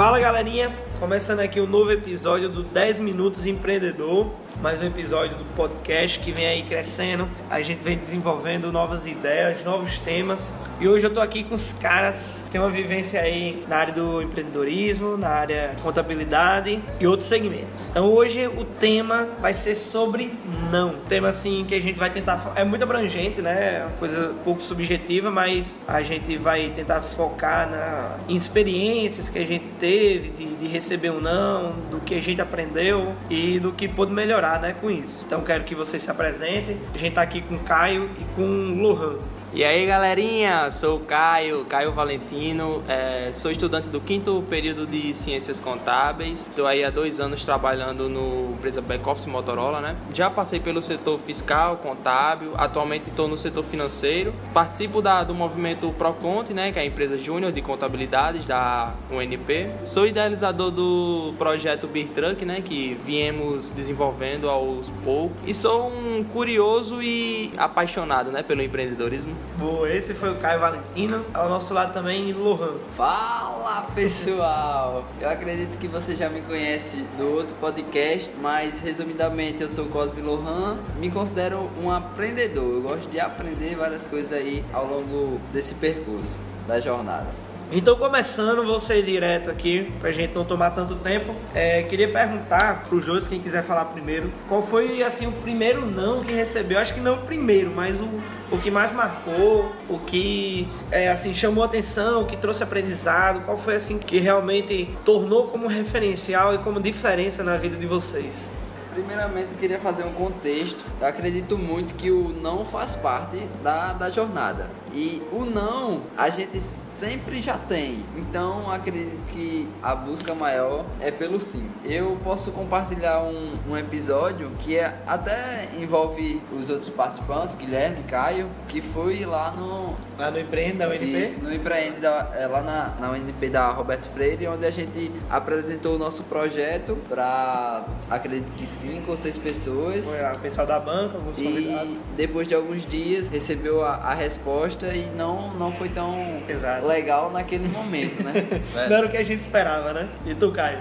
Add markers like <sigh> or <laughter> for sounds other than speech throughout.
Fala galerinha, começando aqui um novo episódio do 10 Minutos Empreendedor mais um episódio do podcast que vem aí crescendo. A gente vem desenvolvendo novas ideias, novos temas. E hoje eu tô aqui com os caras que têm uma vivência aí na área do empreendedorismo, na área contabilidade e outros segmentos. Então hoje o tema vai ser sobre não. Um tema assim que a gente vai tentar é muito abrangente, né? É uma coisa um pouco subjetiva, mas a gente vai tentar focar na em experiências que a gente teve de, de receber um não, do que a gente aprendeu e do que pôde melhorar né, com isso. Então quero que vocês se apresentem. A gente está aqui com o Caio e com o Lohan. E aí galerinha, sou o Caio, Caio Valentino, é, sou estudante do quinto período de Ciências Contábeis, estou aí há dois anos trabalhando no empresa Back Office Motorola, né? Já passei pelo setor fiscal, contábil, atualmente estou no setor financeiro, participo da, do movimento Proconte, né? Que é a empresa júnior de contabilidades da UNP, sou idealizador do projeto Beer Truck, né? Que viemos desenvolvendo aos poucos e sou um curioso e apaixonado, né? Pelo empreendedorismo. Boa, esse foi o Caio Valentino. Ao nosso lado também, Lohan. Fala pessoal! Eu acredito que você já me conhece do outro podcast, mas resumidamente eu sou Cosme Lohan. Me considero um aprendedor. Eu gosto de aprender várias coisas aí ao longo desse percurso da jornada. Então, começando, vou ser direto aqui, pra gente não tomar tanto tempo. É, queria perguntar pro Jôs, quem quiser falar primeiro, qual foi, assim, o primeiro não que recebeu? Acho que não o primeiro, mas o, o que mais marcou, o que, é, assim, chamou atenção, o que trouxe aprendizado, qual foi, assim, que realmente tornou como referencial e como diferença na vida de vocês? Primeiramente, eu queria fazer um contexto. Eu acredito muito que o não faz parte da, da jornada. E o não a gente sempre já tem. Então acredito que a busca maior é pelo sim. Eu posso compartilhar um, um episódio que é, até envolve os outros participantes, Guilherme, Caio, que foi lá no. Lá no Empreende da UNP? Isso, no Empreende, da, é, lá na, na UNP da Roberto Freire, onde a gente apresentou o nosso projeto para acredito que cinco ou seis pessoas. Foi o pessoal da banca, alguns e convidados. depois de alguns dias recebeu a, a resposta e não, não foi tão Exato. legal naquele momento, né? <laughs> Não era o que a gente esperava, né? E tu, Caio?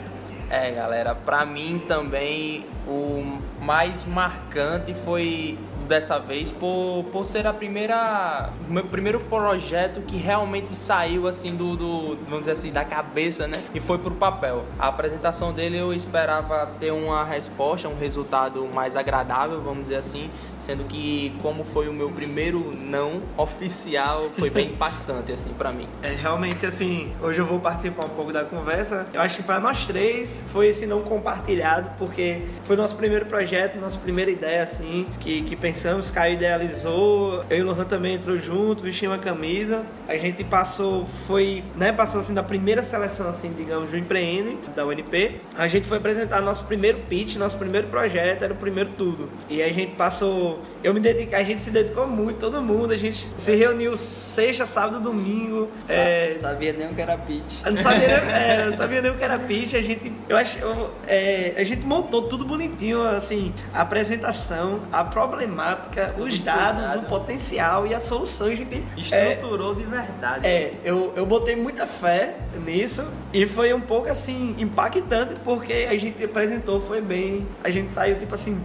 É, galera, pra mim também o mais marcante foi dessa vez por, por ser a primeira o meu primeiro projeto que realmente saiu assim do, do vamos dizer assim da cabeça né? E foi pro papel. A apresentação dele eu esperava ter uma resposta um resultado mais agradável vamos dizer assim sendo que como foi o meu primeiro não oficial foi bem <laughs> impactante assim para mim. É, realmente, assim, hoje eu vou participar um pouco da conversa. Eu acho que para nós três foi esse não compartilhado, porque foi nosso primeiro projeto, nossa primeira ideia, assim, que, que pensamos, Caio idealizou, eu e o Lohan também entrou junto, vestimos a camisa. A gente passou, foi, né, passou assim da primeira seleção, assim, digamos, do Empreende, da UNP. A gente foi apresentar nosso primeiro pitch, nosso primeiro projeto, era o primeiro tudo. E a gente passou, eu me dediquei, a gente se dedicou muito, todo mundo, a gente se reuniu sexta, sábado, domingo. é, Sabia nem o que era pitch. eu não sabia, nem, é, não <laughs> sabia nem o que era pitch, a gente, eu acho, eu, é, a gente montou tudo bonitinho, assim, a apresentação, a problemática, os dados, o potencial e a solução, a gente é, estruturou de verdade. É, eu, eu botei muita fé nisso e foi um pouco assim impactante porque a gente apresentou, foi bem, a gente saiu tipo assim,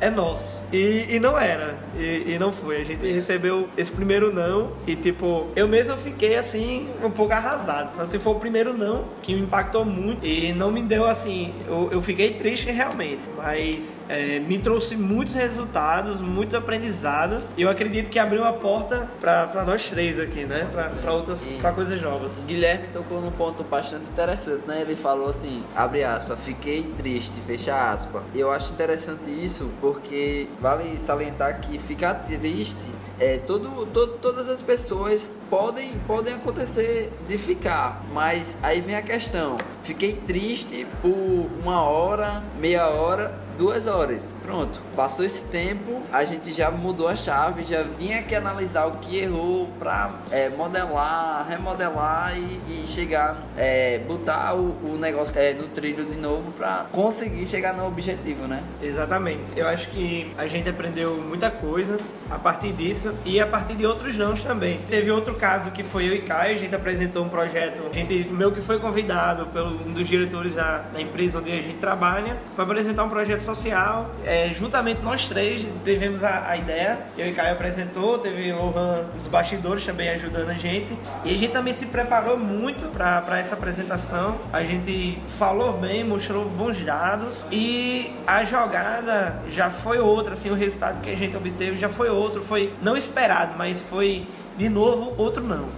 é nosso. E, e não era. E, e não foi. A gente recebeu esse primeiro não. E tipo, eu mesmo fiquei assim, um pouco arrasado. Assim, foi o primeiro não que me impactou muito. E não me deu assim. Eu, eu fiquei triste realmente. Mas é, me trouxe muitos resultados, muito aprendizado. E eu acredito que abriu uma porta pra, nós três aqui, né? Pra, pra outras pra coisas novas. Guilherme tocou num ponto bastante interessante, né? Ele falou assim, abre aspas, fiquei triste, fecha aspas. Eu acho interessante isso porque vale salientar que ficar triste é todo, todo todas as pessoas podem podem acontecer de ficar, mas aí vem a questão. Fiquei triste por uma hora, meia hora, duas horas. Pronto. Passou esse tempo, a gente já mudou a chave, já vinha aqui analisar o que errou pra é, modelar, remodelar e, e chegar, é, botar o, o negócio é, no trilho de novo pra conseguir chegar no objetivo, né? Exatamente. Eu acho que a gente aprendeu muita coisa a partir disso e a partir de outros nãos também. Teve outro caso que foi eu e Caio, a gente apresentou um projeto, a gente meu que foi convidado pelo um dos diretores da, da empresa onde a gente trabalha para apresentar um projeto social. É, juntamente nós três tivemos a, a, ideia, eu e Caio apresentou, teve Lohan dos bastidores também ajudando a gente e a gente também se preparou muito para essa apresentação. A gente falou bem, mostrou bons dados e a jogada já foi outra, assim, o resultado que a gente obteve já foi outro, foi não esperado, mas foi de novo outro não.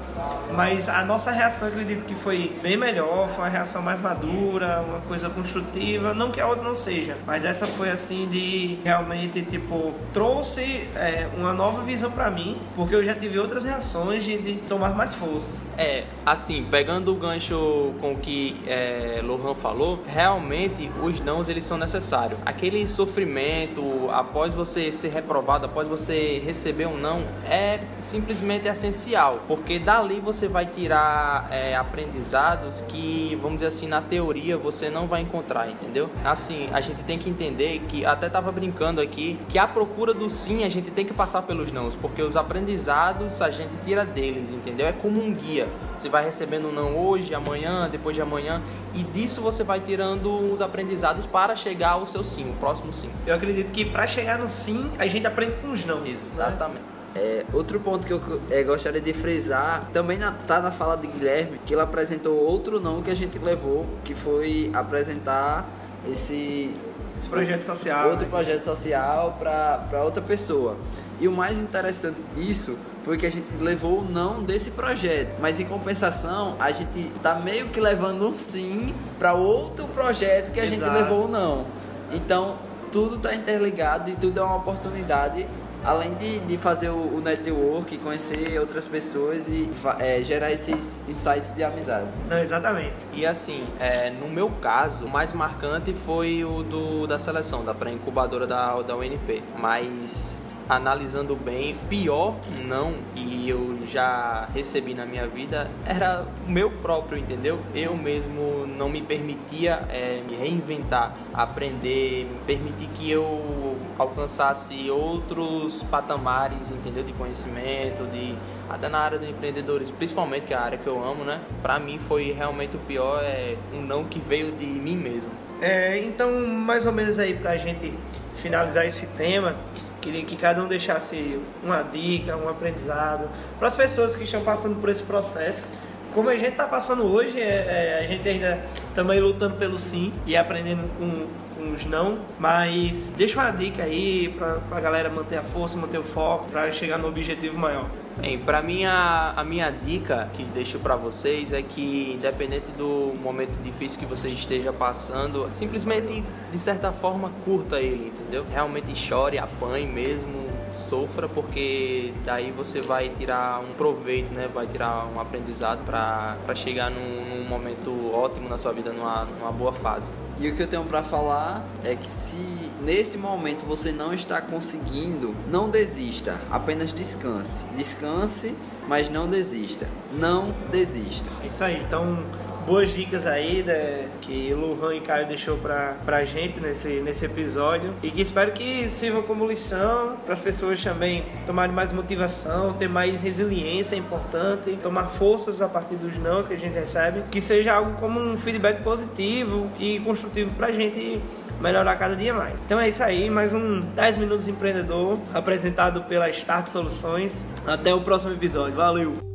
Mas a nossa reação, acredito que foi bem melhor, foi uma reação mais madura, uma coisa construtiva. Não que a outra não seja, mas essa foi assim de realmente, tipo, trouxe é, uma nova visão para mim, porque eu já tive outras reações de, de, tomar mais forças. É, assim, pegando o gancho com que é, Lohan falou, realmente os nãos eles são necessários. Aquele sofrimento após você ser reprovado, após você receber um não, é simplesmente essencial, porque dali você vai tirar é, aprendizados que, vamos dizer assim, na teoria você não vai encontrar, entendeu? Assim, a gente tem que entender que, até tava brincando aqui, que a procura do sim a gente tem que passar pelos nãos, porque os aprendizados a gente tira deles, entendeu? É como um guia. Você vai recebendo um não hoje, amanhã, depois de amanhã, e disso você vai tirando os aprendizados para chegar ao seu sim, o próximo sim. Eu acredito que para chegar no sim, a gente aprende com os não. Exatamente. Né? É, outro ponto que eu é, gostaria de frisar, também na, tá na fala de Guilherme, que ele apresentou outro não que a gente levou, que foi apresentar esse, esse projeto social. Outro né? projeto social para outra pessoa. E o mais interessante disso foi que a gente levou o não desse projeto, mas em compensação a gente tá meio que levando um sim para outro projeto que a Exato. gente levou o não. Então tudo tá interligado e tudo é uma oportunidade além de, de fazer o, o network, conhecer outras pessoas e é, gerar esses insights de amizade. Não, exatamente. E assim, é, no meu caso, o mais marcante foi o do, da seleção, da pré-incubadora da, da UNP. Mas analisando bem, pior não e eu já recebi na minha vida era o meu próprio, entendeu? Eu mesmo não me permitia é, me reinventar, aprender, me permitir que eu alcançasse outros patamares, entendeu? De conhecimento, de até na área do empreendedores, principalmente que é a área que eu amo, né? Para mim foi realmente o pior é um não que veio de mim mesmo. É, então mais ou menos aí pra gente finalizar esse tema, Queria que cada um deixasse uma dica, um aprendizado para as pessoas que estão passando por esse processo. Como a gente está passando hoje, é, é, a gente ainda também lutando pelo sim e aprendendo com, com os não, mas deixa uma dica aí para a galera manter a força, manter o foco, para chegar no objetivo maior. Bem, para mim a, a, minha dica que deixo para vocês é que independente do momento difícil que você esteja passando, simplesmente de certa forma curta ele, entendeu? Realmente chore, apanhe mesmo, sofra porque daí você vai tirar um proveito, né? Vai tirar um aprendizado para chegar num, num, momento ótimo na sua vida, numa, numa boa fase. E o que eu tenho para falar é que se nesse momento você não está conseguindo, não desista, apenas descanse. Descanse, mas não desista. Não desista. É isso aí. Então, boas dicas aí né, que Luhan e Caio deixou pra, pra gente nesse, nesse episódio e que espero que sirvam como lição para as pessoas também tomarem mais motivação, ter mais resiliência é importante, tomar forças a partir dos não que a gente recebe, que seja algo como um feedback positivo e construtivo pra gente melhorar cada dia mais. Então é isso aí, mais um 10 Minutos Empreendedor apresentado pela Start Soluções. Até o próximo episódio. Valeu!